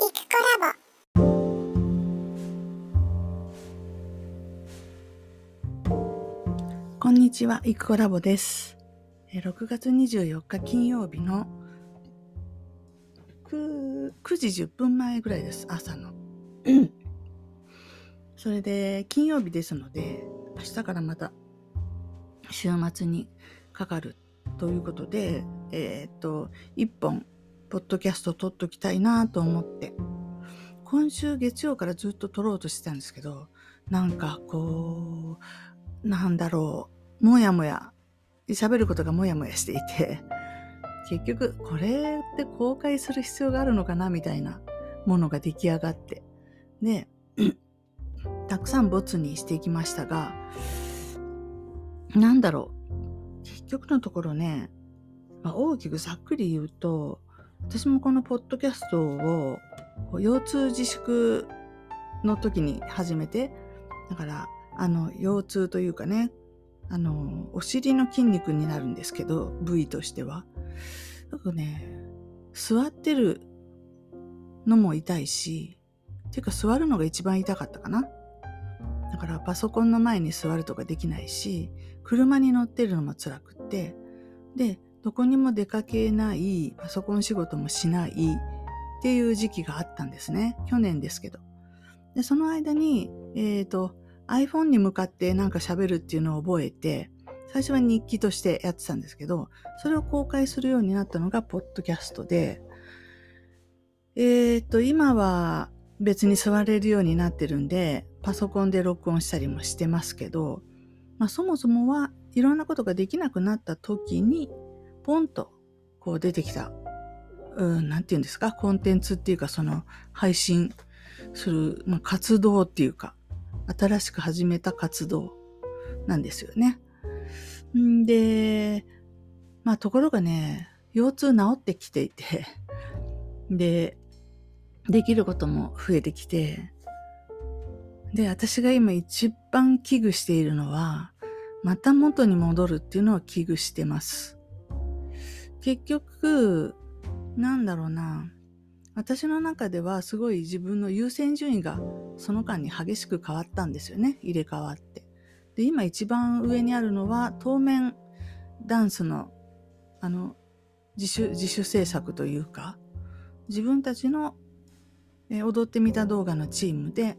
ラボこんにちは、イクコラボです。6月24日金曜日の 9, 9時10分前ぐらいです、朝の。それで、金曜日ですので、明日からまた週末にかかるということで、えっ、と、一本、ポッドキャスト撮っときたいなと思って、今週月曜からずっと撮ろうとしてたんですけど、なんかこう、なんだろう、もやもや、喋ることがもやもやしていて、結局、これって公開する必要があるのかなみたいなものが出来上がって。で、たくさんボツにしていきましたが、なんだろう。結局のところね、まあ、大きくざっくり言うと、私もこのポッドキャストを腰痛自粛の時に始めて、だから、あの、腰痛というかね、あの、お尻の筋肉になるんですけど、部位としては。だかね、座ってるのも痛いし、ていうか座るのが一番痛かったかな。だからパソコンの前に座るとかできないし、車に乗ってるのも辛くって、で、どこにも出かけない、パソコン仕事もしないっていう時期があったんですね。去年ですけど。で、その間に、えっ、ー、と、iPhone に向かってなんか喋るっていうのを覚えて、最初は日記としてやってたんですけど、それを公開するようになったのがポッドキャストで、えっ、ー、と、今は別に座れるようになってるんで、パソコンで録音したりもしてますけど、まあ、そもそもはいろんなことができなくなった時に、ポンとこう出てきた、うん、なんて言うんですか、コンテンツっていうか、その配信する、まあ、活動っていうか、新しく始めた活動なんですよね。んで、まあところがね、腰痛治ってきていて、で、できることも増えてきて、で、私が今一番危惧しているのは、また元に戻るっていうのは危惧してます。結局、なんだろうな。私の中ではすごい自分の優先順位がその間に激しく変わったんですよね。入れ替わって。で、今一番上にあるのは当面ダンスのあの自主、自主制作というか、自分たちの踊ってみた動画のチームで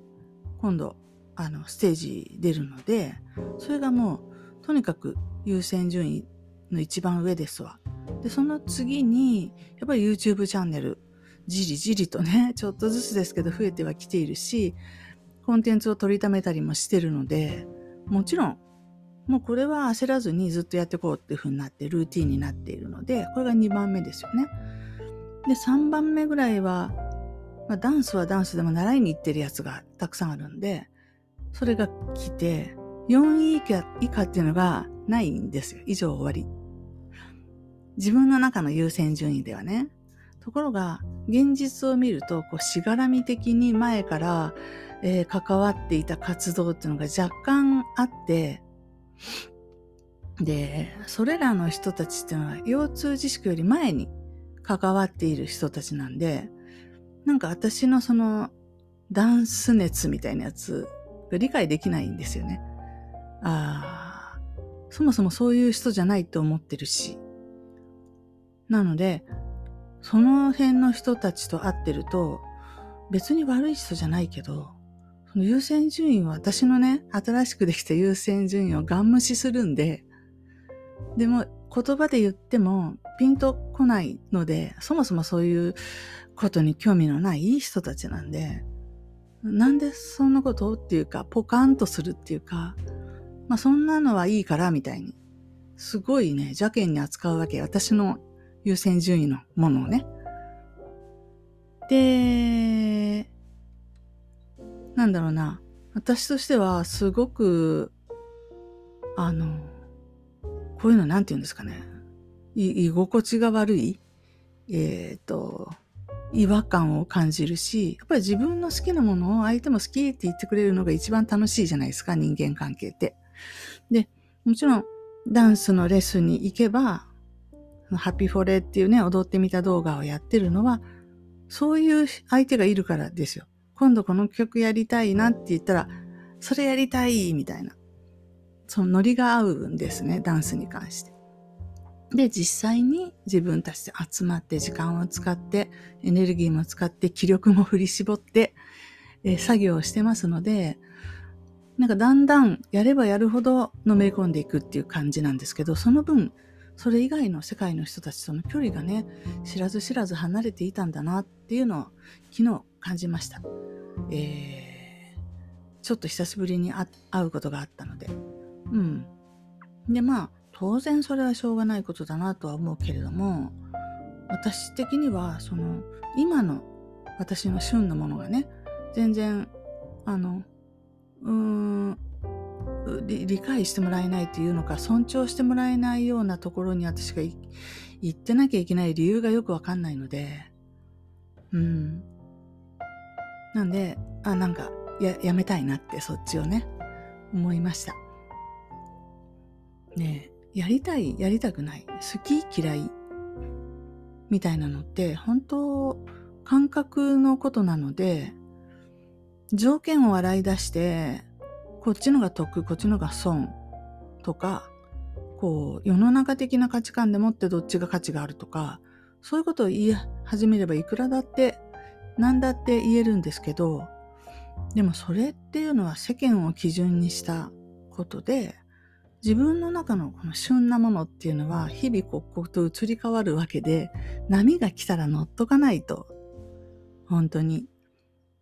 今度あのステージ出るのでそれがもうとにかく優先順位の一番上ですわ。でその次にやっぱり YouTube チャンネルじりじりとね ちょっとずつですけど増えてはきているしコンテンツを取りためたりもしてるのでもちろんもうこれは焦らずにずっとやっていこうっていう風になってルーティンになっているのでこれが2番目ですよね。で3番目ぐらいはまあ、ダンスはダンスでも習いに行ってるやつがたくさんあるんで、それが来て、4位以下以下っていうのがないんですよ。以上終わり。自分の中の優先順位ではね。ところが、現実を見ると、こう、しがらみ的に前から、えー、関わっていた活動っていうのが若干あって、で、それらの人たちっていうのは、腰痛自粛より前に関わっている人たちなんで、なんか私のそのダンス熱みたいなやつが理解できないんですよね。ああ、そもそもそういう人じゃないと思ってるし。なので、その辺の人たちと会ってると、別に悪い人じゃないけど、その優先順位は私のね、新しくできた優先順位をガン無視するんで、でも言葉で言ってもピンとこないので、そもそもそういうことに興味のないいい人たちなんで、なんでそんなことっていうか、ポカンとするっていうか、まあそんなのはいいからみたいに、すごいね、邪険に扱うわけ。私の優先順位のものをね。で、なんだろうな。私としてはすごく、あの、こういうのなんて言うんですかね。居心地が悪いえっ、ー、と、違和感を感じるし、やっぱり自分の好きなものを相手も好きって言ってくれるのが一番楽しいじゃないですか、人間関係って。で、もちろん、ダンスのレッスンに行けば、ハピーフォレっていうね、踊ってみた動画をやってるのは、そういう相手がいるからですよ。今度この曲やりたいなって言ったら、それやりたいみたいな。そのノリが合うんですね、ダンスに関して。で、実際に自分たちで集まって時間を使って、エネルギーも使って、気力も振り絞って、え、作業をしてますので、なんかだんだんやればやるほどのめり込んでいくっていう感じなんですけど、その分、それ以外の世界の人たちとの距離がね、知らず知らず離れていたんだなっていうのを昨日感じました。えー、ちょっと久しぶりに会うことがあったので。うん。で、まあ、当然それはしょうがないことだなとは思うけれども、私的には、その、今の私の旬のものがね、全然、あの、うーん、理解してもらえないというのか、尊重してもらえないようなところに私が行ってなきゃいけない理由がよくわかんないので、うん。なんで、あ、なんか、や、やめたいなって、そっちをね、思いました。ねやりたい、やりたくない、好き、嫌い、みたいなのって、本当、感覚のことなので、条件を洗い出して、こっちのが得、こっちのが損とか、こう、世の中的な価値観でもってどっちが価値があるとか、そういうことを言い始めればいくらだって、何だって言えるんですけど、でもそれっていうのは世間を基準にしたことで、自分の中のこの旬なものっていうのは日々刻々と移り変わるわけで、波が来たら乗っとかないと。本当に。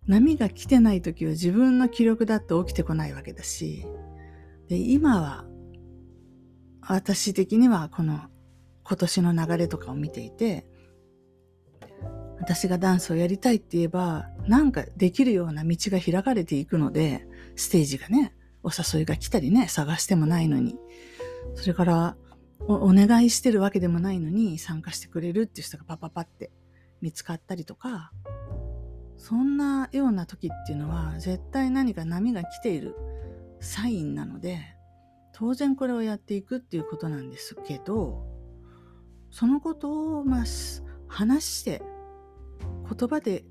波が来てない時は自分の気力だって起きてこないわけだし、で、今は、私的にはこの今年の流れとかを見ていて、私がダンスをやりたいって言えば、なんかできるような道が開かれていくので、ステージがね、お誘いが来たりね、探してもないのに。それからお、お願いしてるわけでもないのに参加してくれるっていう人がパパパって見つかったりとか、そんなような時っていうのは絶対何か波が来ているサインなので当然これをやっていくっていうことなんですけどそのことをまあ話して言葉で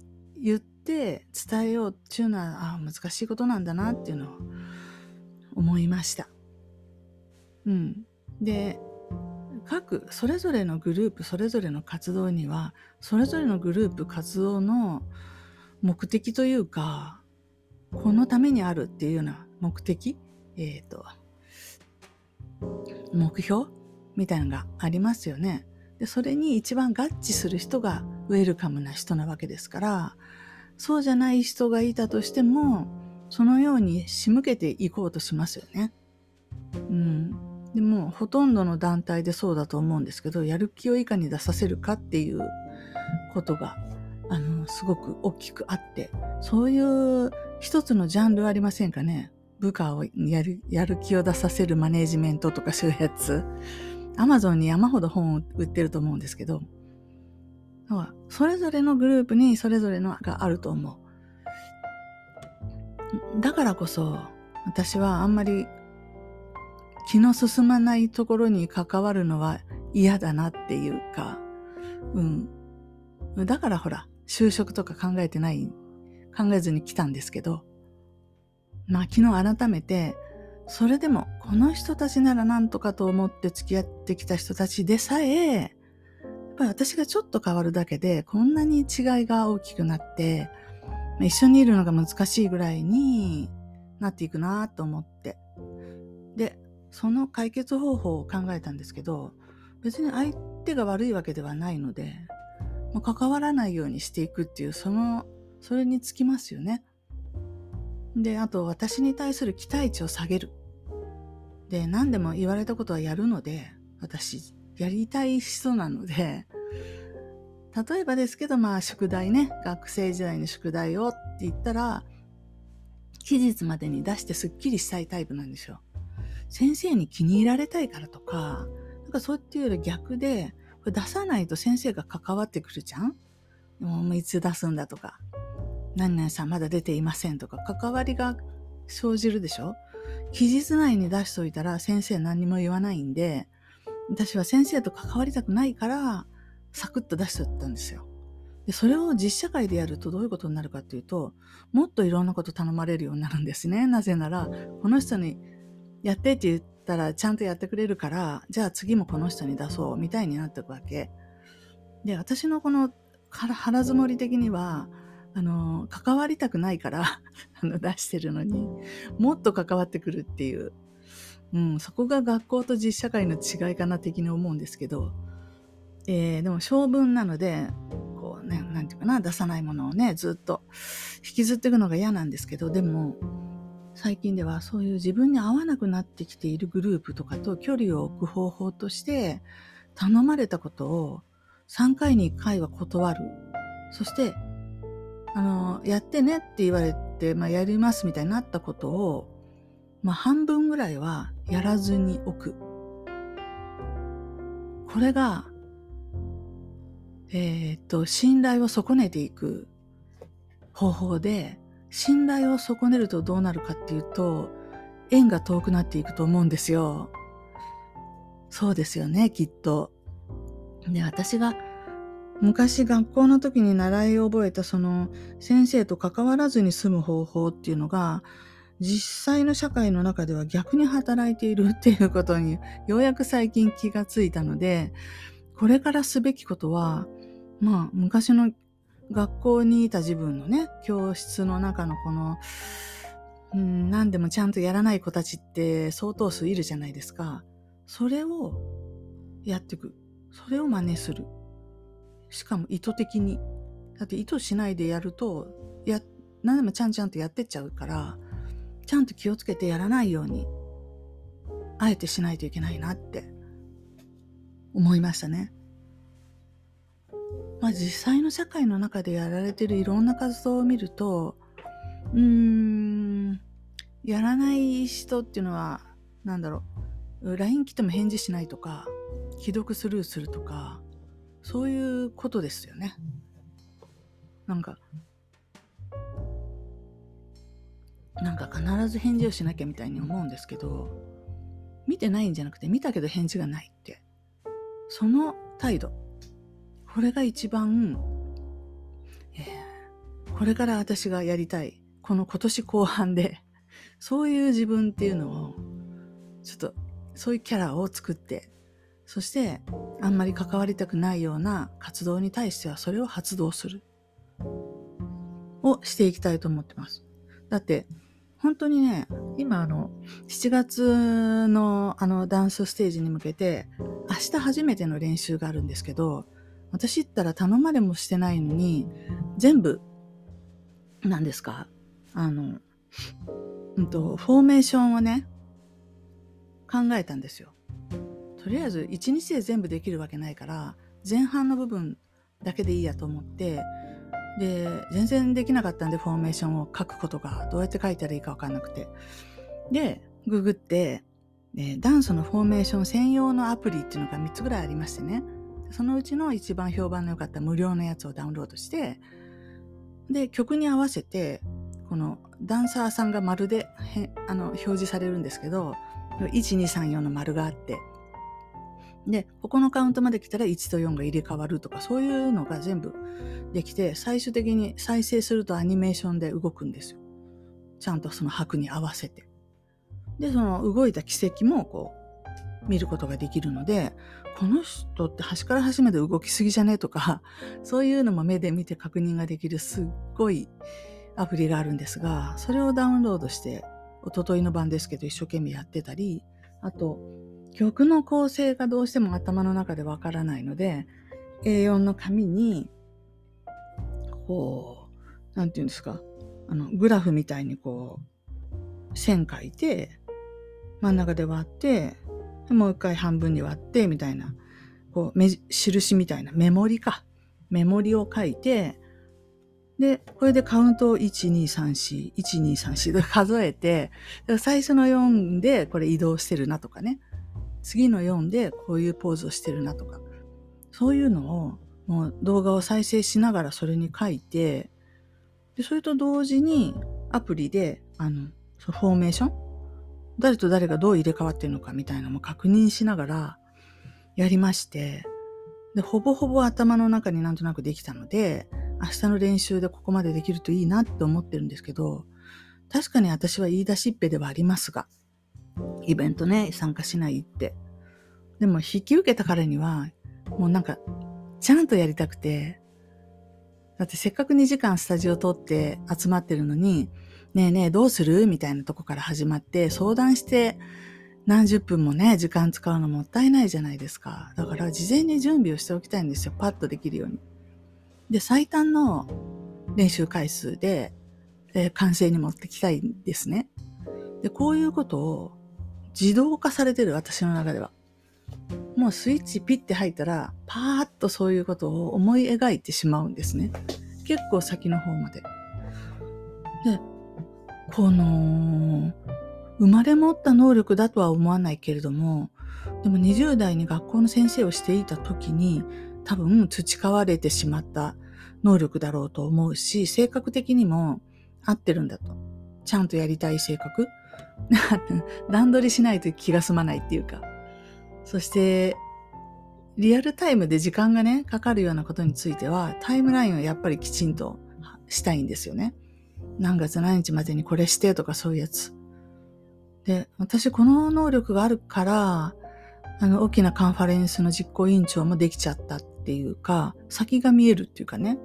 言って伝えようっていうのはあ難しいことなんだなっていうのを思いました。うん、で各それぞれのグループそれぞれの活動にはそれぞれのグループ活動の目的というか、このためにあるっていうような目的、えっ、ー、と、目標みたいなのがありますよね。で、それに一番合致する人がウェルカムな人なわけですから、そうじゃない人がいたとしても、そのように仕向けていこうとしますよね。うん。でも、ほとんどの団体でそうだと思うんですけど、やる気をいかに出させるかっていうことがあの、すごく大きくあって、そういう一つのジャンルありませんかね？部下をやる、やる気を出させるマネジメントとかそういうやつ。アマゾンに山ほど本を売ってると思うんですけど、それぞれのグループにそれぞれのがあると思う。だからこそ、私はあんまり気の進まないところに関わるのは嫌だなっていうか、うん。だからほら、就職とか考えてない、考えずに来たんですけど、まあ昨日改めて、それでもこの人たちなら何とかと思って付き合ってきた人たちでさえ、やっぱり私がちょっと変わるだけでこんなに違いが大きくなって、一緒にいるのが難しいぐらいになっていくなと思って。で、その解決方法を考えたんですけど、別に相手が悪いわけではないので、まあ、関わらないようにしていくっていう、その、それにつきますよね。で、あと私に対する期待値を下げる。で、何でも言われたことはやるので、私、やりたい人なので、例えばですけど、まあ、宿題ね、学生時代の宿題をって言ったら、期日までに出してスッキリしたいタイプなんですよ。先生に気に入られたいからとか、なんかそうっていうより逆で、これ出さないと先生が関わってくるじゃん？もういつ出すんだとか、何々さんまだ出ていませんとか、関わりが生じるでしょ？期日内に出しといたら先生何も言わないんで、私は先生と関わりたくないから、サクッと出しとったんですよ。でそれを実社会でやるとどういうことになるかっていうともっといろんなこと頼まれるようになるんですね。なぜならこの人にやってって言ってたらちゃんとやってくれるからじゃあ次もこの人に出そうみたいになっていくわけ。で私のこの腹積もり的にはあの関わりたくないから あの出してるのにもっと関わってくるっていう、うん、そこが学校と実社会の違いかな的に思うんですけど、えー、でも性分なのでこうね何て言うかな出さないものをねずっと引きずっていくのが嫌なんですけどでも最近ではそういう自分に合わなくなってきているグループとかと距離を置く方法として頼まれたことを3回に1回は断る。そして、あの、やってねって言われて、まあ、やりますみたいになったことを、まあ、半分ぐらいはやらずに置く。これが、えー、っと、信頼を損ねていく方法で、信頼を損ねるとどうなるかっていうと、縁が遠くなっていくと思うんですよ。そうですよね、きっと。で、私が昔学校の時に習い覚えたその先生と関わらずに済む方法っていうのが、実際の社会の中では逆に働いているっていうことにようやく最近気がついたので、これからすべきことは、まあ昔の学校にいた自分のね、教室の中のこの、うん、何でもちゃんとやらない子たちって相当数いるじゃないですか。それをやっていく。それを真似する。しかも意図的に。だって意図しないでやると、や、何でもちゃんちゃんとやってっちゃうから、ちゃんと気をつけてやらないように、あえてしないといけないなって思いましたね。まあ実際の社会の中でやられてるいろんな活動を見ると、うーん、やらない人っていうのは、なんだろう、LINE 来ても返事しないとか、既読スルーするとか、そういうことですよね。なんか、なんか必ず返事をしなきゃみたいに思うんですけど、見てないんじゃなくて見たけど返事がないって。その態度。これが一番、え、これから私がやりたい。この今年後半で、そういう自分っていうのを、ちょっと、そういうキャラを作って、そして、あんまり関わりたくないような活動に対してはそれを発動する。をしていきたいと思ってます。だって、本当にね、今あの、7月のあのダンスステージに向けて、明日初めての練習があるんですけど、私ったら頼まれもしてないのに、全部、何ですか？あの、うんと、フォーメーションをね、考えたんですよ。とりあえず1日で全部できるわけないから前半の部分だけでいいやと思ってで全然できなかったんでフォーメーションを書くことがどうやって書いたらいいか分かんなくて。でググって、えダンスのフォーメーション専用のアプリっていうのが3つぐらいありましてね。そのうちの一番評判の良かった無料のやつをダウンロードしてで曲に合わせてこのダンサーさんが丸であの表示されるんですけど1234の丸があってで、ここのカウントまで来たら1と4が入れ替わるとか、そういうのが全部できて、最終的に再生するとアニメーションで動くんですよ。ちゃんとその拍に合わせて。で、その動いた軌跡もこう、見ることができるので、この人って端から端まで動きすぎじゃね？とか、そういうのも目で見て確認ができるすっごいアプリがあるんですが、それをダウンロードして、おとといの晩ですけど一生懸命やってたり、あと、曲の構成がどうしても頭の中でわからないので、A4 の紙に、こう、なんていうんですか、あの、グラフみたいにこう、線書いて、真ん中で割って、もう一回半分に割って、みたいな、こう、印みたいなメモリか。メモリを書いて、で、これでカウントを1、2、3、4、1、2、3、4で数えて、最初の4でこれ移動してるなとかね。次の4でこういうポーズをしてるなとか、そういうのをもう動画を再生しながらそれに書いて、で、それと同時にアプリで、あの、フォーメーション誰と誰がどう入れ替わってるのかみたいなのも確認しながらやりまして、で、ほぼほぼ頭の中になんとなくできたので、明日の練習でここまでできるといいなって思ってるんですけど、確かに私は言い出しっぺではありますが、イベントね、参加しないって。でも引き受けた彼には、もうなんか、ちゃんとやりたくて、だってせっかく2時間スタジオ通って集まってるのに、ねえねえどうする？みたいなとこから始まって相談して何十分もね、時間使うのもったいないじゃないですか。だから事前に準備をしておきたいんですよ。パッとできるように。で、最短の練習回数で、えー、完成に持ってきたいんですね。で、こういうことを自動化されてる私の中では。もうスイッチピッて入ったら、パーッとそういうことを思い描いてしまうんですね。結構先の方まで。で、この、生まれ持った能力だとは思わないけれども、でも20代に学校の先生をしていた時に、多分培われてしまった能力だろうと思うし、性格的にも合ってるんだと。ちゃんとやりたい性格 段取りしないと気が済まないっていうか。そして、リアルタイムで時間がね、かかるようなことについては、タイムラインをやっぱりきちんとしたいんですよね。何月何日までにこれしてとかそういうやつ。で、私この能力があるから、あの、大きなカンファレンスの実行委員長もできちゃったっていうか、先が見えるっていうかね、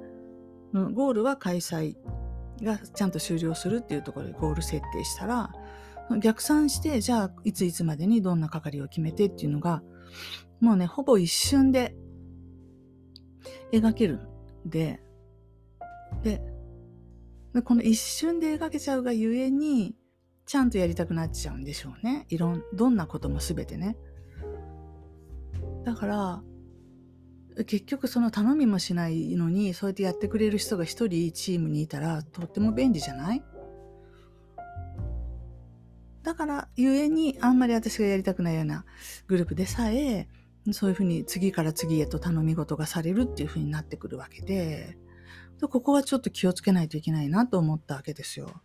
ゴールは開催がちゃんと終了するっていうところでゴール設定したら、逆算して、じゃあ、いついつまでにどんな係を決めてっていうのが、もうね、ほぼ一瞬で描けるんで、で、この一瞬で描けちゃうがゆえに、ちゃんとやりたくなっちゃうんでしょうね。いろん、どんなこともすべてね。だから、結局その頼みもしないのに、そうやってやってくれる人が一人チームにいたら、とっても便利じゃない？だから、ゆえに、あんまり私がやりたくないようなグループでさえ、そういうふうに次から次へと頼み事がされるっていうふうになってくるわけで、ここはちょっと気をつけないといけないなと思ったわけですよ。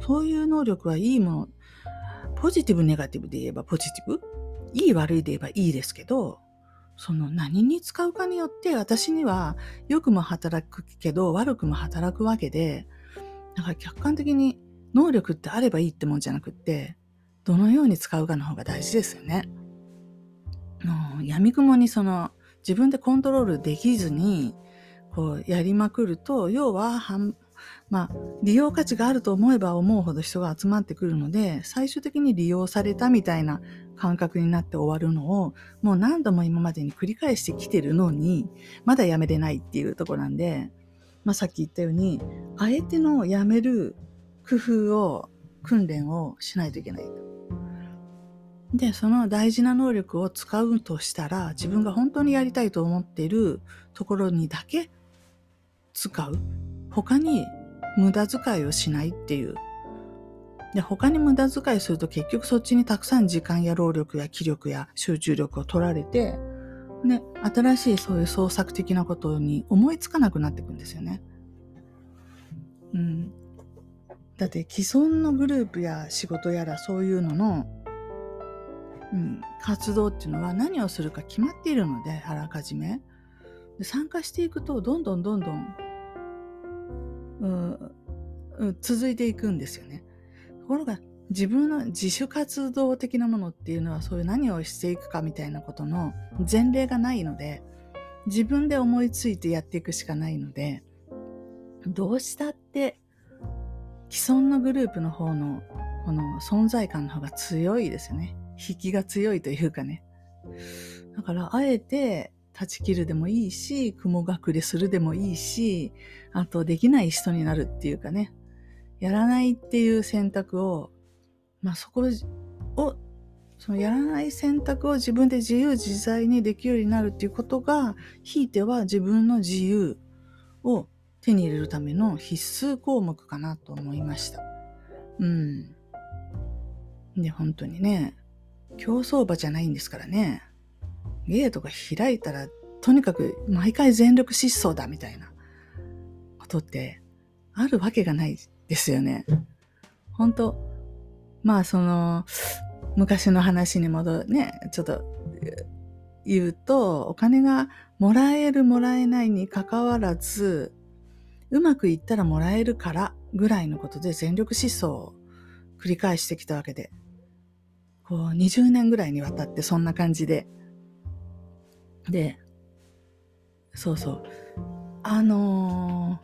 そういう能力はいいもの、ポジティブ、ネガティブで言えばポジティブいい悪いで言えばいいですけど、その何に使うかによって私には良くも働くけど悪くも働くわけで、だから客観的に能力ってあればいいってもんじゃなくって、どのように使うかの方が大事ですよね。もう闇雲にその自分でコントロールできずにこうやりまくると、要はまあ、利用価値があると思えば思うほど人が集まってくるので、最終的に利用されたみたいな感覚になって終わるのを、もう何度も今までに繰り返してきてるのに、まだやめれないっていうとこなんで、まあ、さっき言ったように、あえてのやめる工夫を、訓練をしないといけない。で、その大事な能力を使うとしたら、自分が本当にやりたいと思っているところにだけ使う？他に無駄遣いをしないっていうで、他に無駄遣いすると結局そっちにたくさん時間や労力や気力や集中力を取られて、ね、新しいそういう創作的なことに思いつかなくなっていくんですよね。うん。だって既存のグループや仕事やらそういうのの、うん、活動っていうのは何をするか決まっているので、あらかじめ。で参加していくと、どんどんどんどん、うん、続いていくんですよね。ところが自分の自主活動的なものっていうのはそういう何をしていくかみたいなことの前例がないので自分で思いついてやっていくしかないのでどうしたって既存のグループの方のこの存在感の方が強いですよね。引きが強いというかね。だからあえて断ち切るでもいいし、雲隠れするでもいいし、あとできない人になるっていうかね。やらないっていう選択を、まあそこを、そのやらない選択を自分で自由自在にできるようになるっていうことが、ひいては自分の自由を手に入れるための必須項目かなと思いました。うん。で、本当にね、競走馬じゃないんですからね。ゲートが開いたら、とにかく毎回全力疾走だみたいなことってあるわけがないですよね。本当まあその、昔の話に戻るね、ちょっと、言うと、お金がもらえるもらえないに関わらず、うまくいったらもらえるからぐらいのことで全力疾走を繰り返してきたわけで、こう20年ぐらいにわたってそんな感じで。で、そうそう。あの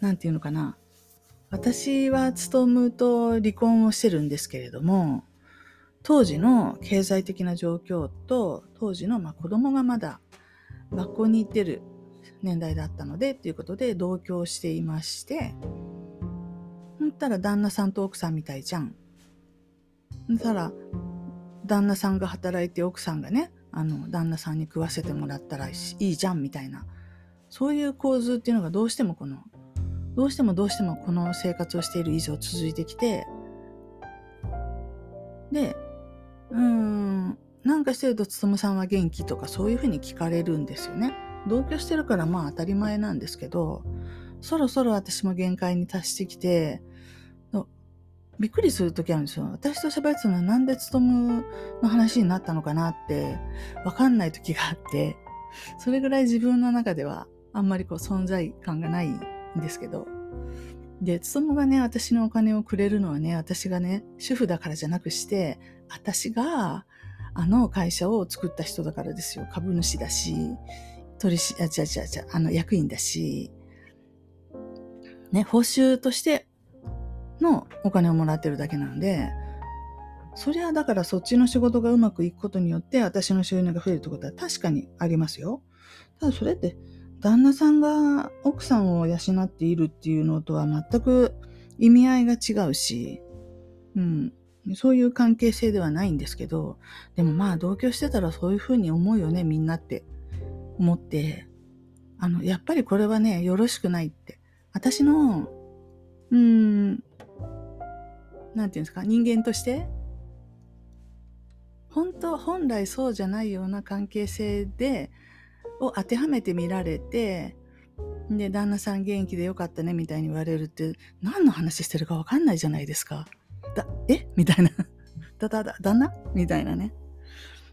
ー、ていうのかな。私は勤と離婚をしてるんですけれども、当時の経済的な状況と、当時のまあ子供がまだ学校に行ってる年代だったので、っていうことで同居していまして、そしたら旦那さんと奥さんみたいじゃん。そしたら、旦那さんが働いて奥さんがね、あの、旦那さんに食わせてもらったらいいじゃんみたいな、そういう構図っていうのがどうしてもこの、どうしてもどうしてもこの生活をしている以上続いてきて、で、うーん、なんかしてるとつとむさんは元気とかそういうふうに聞かれるんですよね。同居してるからまあ当たり前なんですけど、そろそろ私も限界に達してきて、びっくりするときあるんですよ。私と喋ってたのはなんでつとむの話になったのかなってわかんない時があって、それぐらい自分の中ではあんまりこう存在感がないんですけど。で、つとむがね、私のお金をくれるのはね、私がね、主婦だからじゃなくして、私があの会社を作った人だからですよ。株主だし、取りし、あ、違う違う違う、あの役員だし、ね、報酬としてのお金をもらってるだけなんで、そりゃだからそっちの仕事がうまくいくことによって私の収入が増えるってことは確かにありますよ。ただそれって旦那さんが奥さんを養っているっていうのとは全く意味合いが違うし、うん。そういう関係性ではないんですけど、でもまあ同居してたらそういうふうに思うよね、みんなって思って、あの、やっぱりこれはね、よろしくないって。私の、うん、なんていうんですか、人間として、本当、本来そうじゃないような関係性で、を当てはめてみられて、で、旦那さん元気でよかったねみたいに言われるって、何の話してるかわかんないじゃないですか。だ、え？みたいな。だだだ、旦那？みたいなね。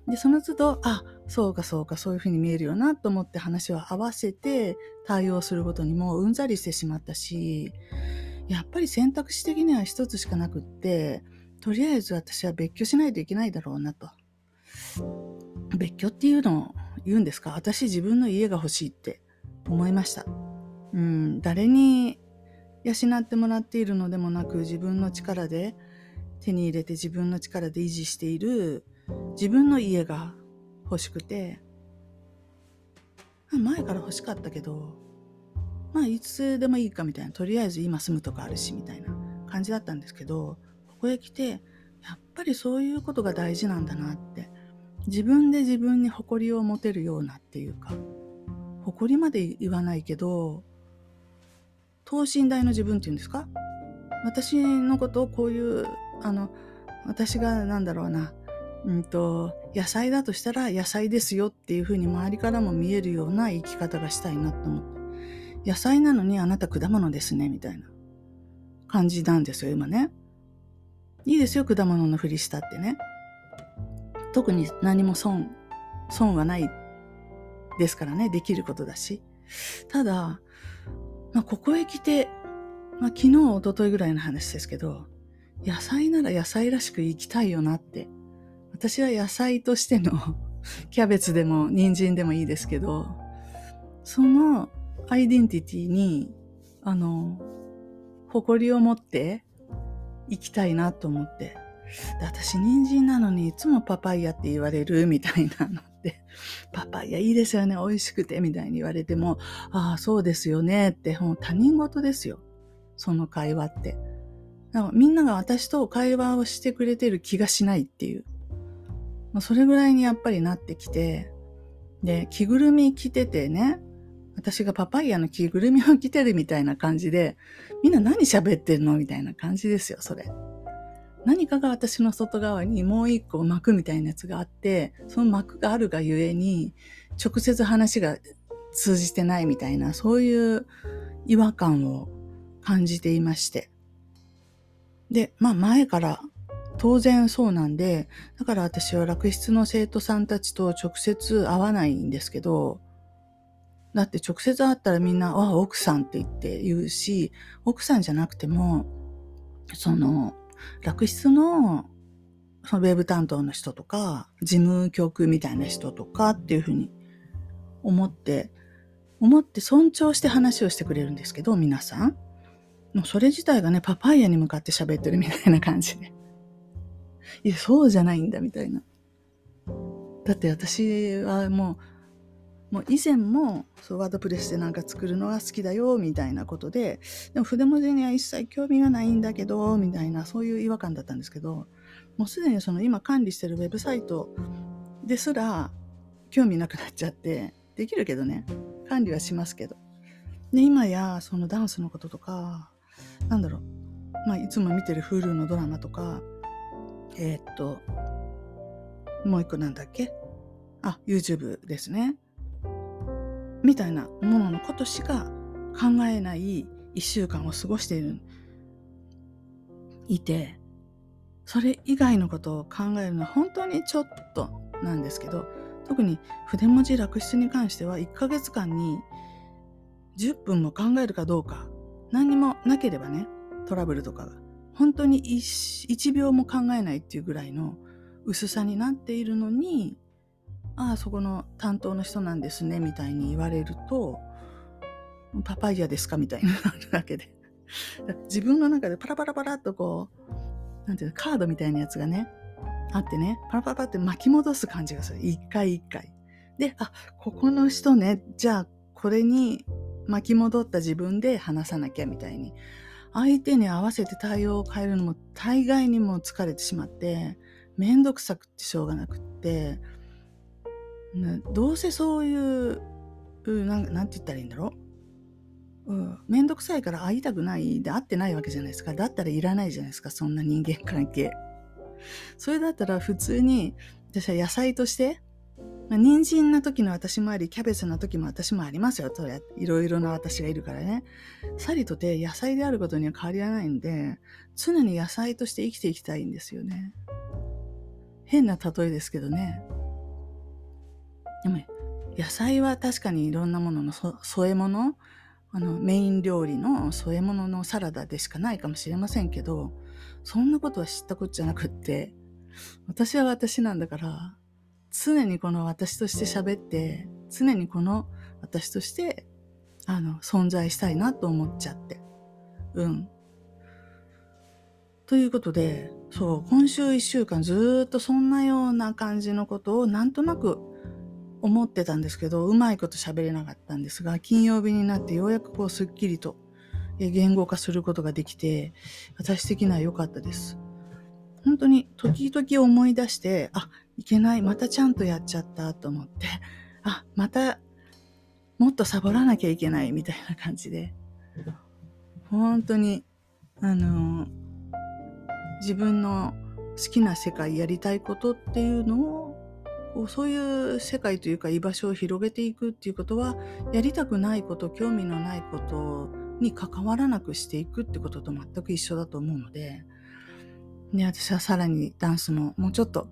で、その都度、あ、そうかそうか、そういうふうに見えるよなと思って話を合わせて対応することにもううんざりしてしまったし、やっぱり選択肢的には一つしかなくって、とりあえず私は別居しないといけないだろうなと。別居っていうのを言うんですか？私自分の家が欲しいって思いました。うん、誰に養ってもらっているのでもなく自分の力で手に入れて自分の力で維持している自分の家が欲しくて前から欲しかったけどまあいつでもいいかみたいなとりあえず今住むとこあるしみたいな感じだったんですけどここへ来てやっぱりそういうことが大事なんだなって自分で自分に誇りを持てるようなっていうか誇りまで言わないけど等身大の自分っていうんですか？私のことをこういうあの私がなんだろうなうんと野菜だとしたら野菜ですよっていうふうに周りからも見えるような生き方がしたいなと思って。野菜なのにあなた果物ですねみたいな。感じなんですよ今ね。いいですよ果物のふりしたってね。特に何も損損はないですからねできることだし。ただ、まあ、ここへ来て、まあ、昨日一昨日ぐらいの話ですけど野菜なら野菜らしく生きたいよなって。私は野菜としてのキャベツでも人参でもいいですけど、そのアイデンティティに、あの、誇りを持って生きたいなと思って。で私人参なのにいつもパパイヤって言われるみたいなのって、パパイヤいいですよね、美味しくてみたいに言われても、ああ、そうですよねって、もう他人事ですよ。その会話って。だからみんなが私と会話をしてくれてる気がしないっていう。まあ、それぐらいにやっぱりなってきて、で、着ぐるみ着ててね、私がパパイヤの着ぐるみを着てるみたいな感じで、みんな何喋ってんの？みたいな感じですよ、それ。何かが私の外側にもう一個膜みたいなやつがあって、その膜があるがゆえに、直接話が通じてないみたいな、そういう違和感を感じていまして。で、まあ前から当然そうなんで、だから私は楽室の生徒さんたちと直接会わないんですけど、だって直接会ったらみんな、あ、奥さんって言って言うし、奥さんじゃなくても、その、楽室の、そのウェブ担当の人とか、事務局みたいな人とかっていうふうに思って、思って尊重して話をしてくれるんですけど、皆さん。もうそれ自体がね、パパイヤに向かって喋ってるみたいな感じで。いや、そうじゃないんだ、みたいな。だって私はもう、もう以前もそうワードプレスでなんか作るのが好きだよみたいなことででも筆文字には一切興味がないんだけどみたいなそういう違和感だったんですけどもうすでにその今管理してるウェブサイトですら興味なくなっちゃってできるけどね管理はしますけど。で今やそのダンスのこととかなんだろう、まあ、いつも見てる Hulu のドラマとかえー、っともう一個なんだっけ？あ YouTube ですね。みたいなもののことしか考えない一週間を過ごしている。いてそれ以外のことを考えるのは本当にちょっとなんですけど特に筆文字楽室に関しては1ヶ月間に10分も考えるかどうか何にもなければねトラブルとかが本当に 1, 1秒も考えないっていうぐらいの薄さになっているのにああそこの担当の人なんですねみたいに言われるとパパイヤですかみたいになるわけで。自分の中でパラパラパラっとこうなんていうのカードみたいなやつがねあってねパラパラパラって巻き戻す感じがする。一回一回。であここの人ねじゃあこれに巻き戻った自分で話さなきゃみたいに。相手に合わせて対応を変えるのも大概にも疲れてしまってめんどくさくってしょうがなくって。どうせそういうなんて言ったらいいんだろう、うん、めんどくさいから会いたくないで会ってないわけじゃないですかだったらいらないじゃないですかそんな人間関係それだったら普通に私は野菜としてまあ、人参な時の私もあり、キャベツの時も私もありますよ。それいろいろな私がいるからね。さりとて野菜であることには変わりはないんで、常に野菜として生きていきたいんですよね。変な例えですけどね。でも、野菜は確かにいろんなものの添え物、あの、メイン料理の添え物のサラダでしかないかもしれませんけど、そんなことは知ったことじゃなくって、私は私なんだから、常にこの私として喋って、常にこの私として、あの、存在したいなと思っちゃって。うん。ということで、そう、今週一週間ずっとそんなような感じのことをなんとなく思ってたんですけど、うまいこと喋れなかったんですが、金曜日になってようやくこうすっきりと言語化することができて、私的には良かったです。本当に時々思い出して、あ、いけない、またちゃんとやっちゃったと思って、あ、またもっとサボらなきゃいけないみたいな感じで、本当に、あの、自分の好きな世界、やりたいことっていうのを、そういう世界というか居場所を広げていくっていうことは、やりたくないこと、興味のないことに関わらなくしていくってことと全く一緒だと思うので、で、私はさらにダンスももうちょっと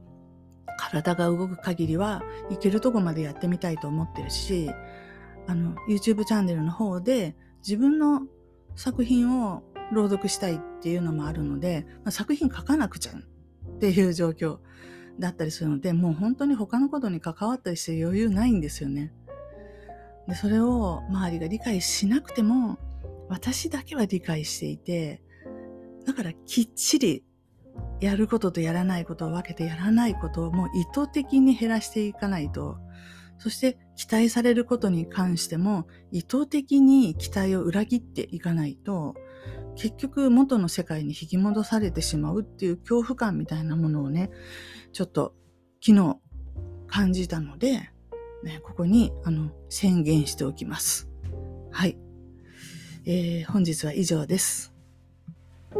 体が動く限りはいけるとこまでやってみたいと思ってるし、あの、YouTube チャンネルの方で自分の作品を朗読したいっていうのもあるので、まあ、作品書かなくちゃっていう状況だったりするので、もう本当に他のことに関わったりして余裕ないんですよね。で、それを周りが理解しなくても、私だけは理解していて、だからきっちりやることとやらないことを分けてやらないことをもう意図的に減らしていかないと、そして期待されることに関しても意図的に期待を裏切っていかないと、結局元の世界に引き戻されてしまうっていう恐怖感みたいなものをね、ちょっと昨日感じたので、ね、ここにあの宣言しておきます。はい。えー、本日は以上です。お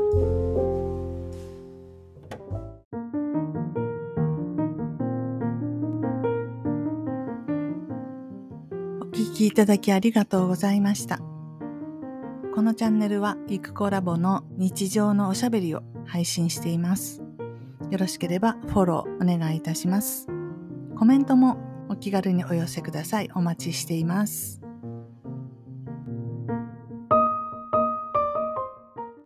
聞きいただきありがとうございました。このチャンネルは、ゆくコラボの日常のおしゃべりを配信しています。よろしければフォローお願いいたします。コメントもお気軽にお寄せください。お待ちしています。